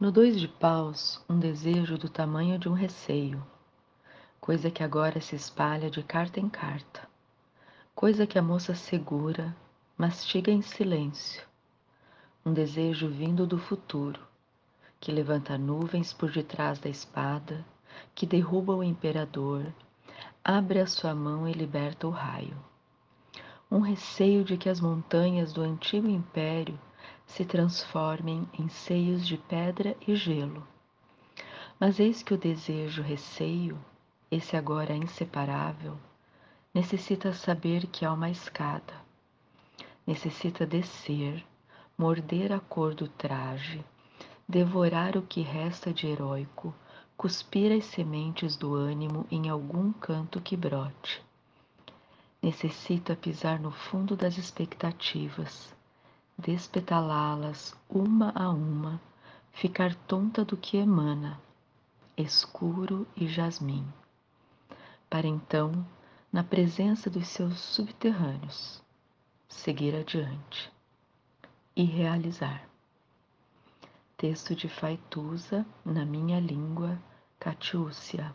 No dois de paus, um desejo do tamanho de um receio, coisa que agora se espalha de carta em carta, coisa que a moça segura, mastiga em silêncio, um desejo vindo do futuro, que levanta nuvens por detrás da espada, que derruba o imperador, abre a sua mão e liberta o raio. Um receio de que as montanhas do antigo império se transformem em seios de pedra e gelo. Mas eis que o desejo receio, esse agora inseparável, necessita saber que há uma escada. Necessita descer, morder a cor do traje, devorar o que resta de heróico, cuspir as sementes do ânimo em algum canto que brote. Necessita pisar no fundo das expectativas, despetalá-las uma a uma, ficar tonta do que emana, escuro e jasmim, para então, na presença dos seus subterrâneos, seguir adiante e realizar. Texto de Faituza na minha língua, Catiúcia.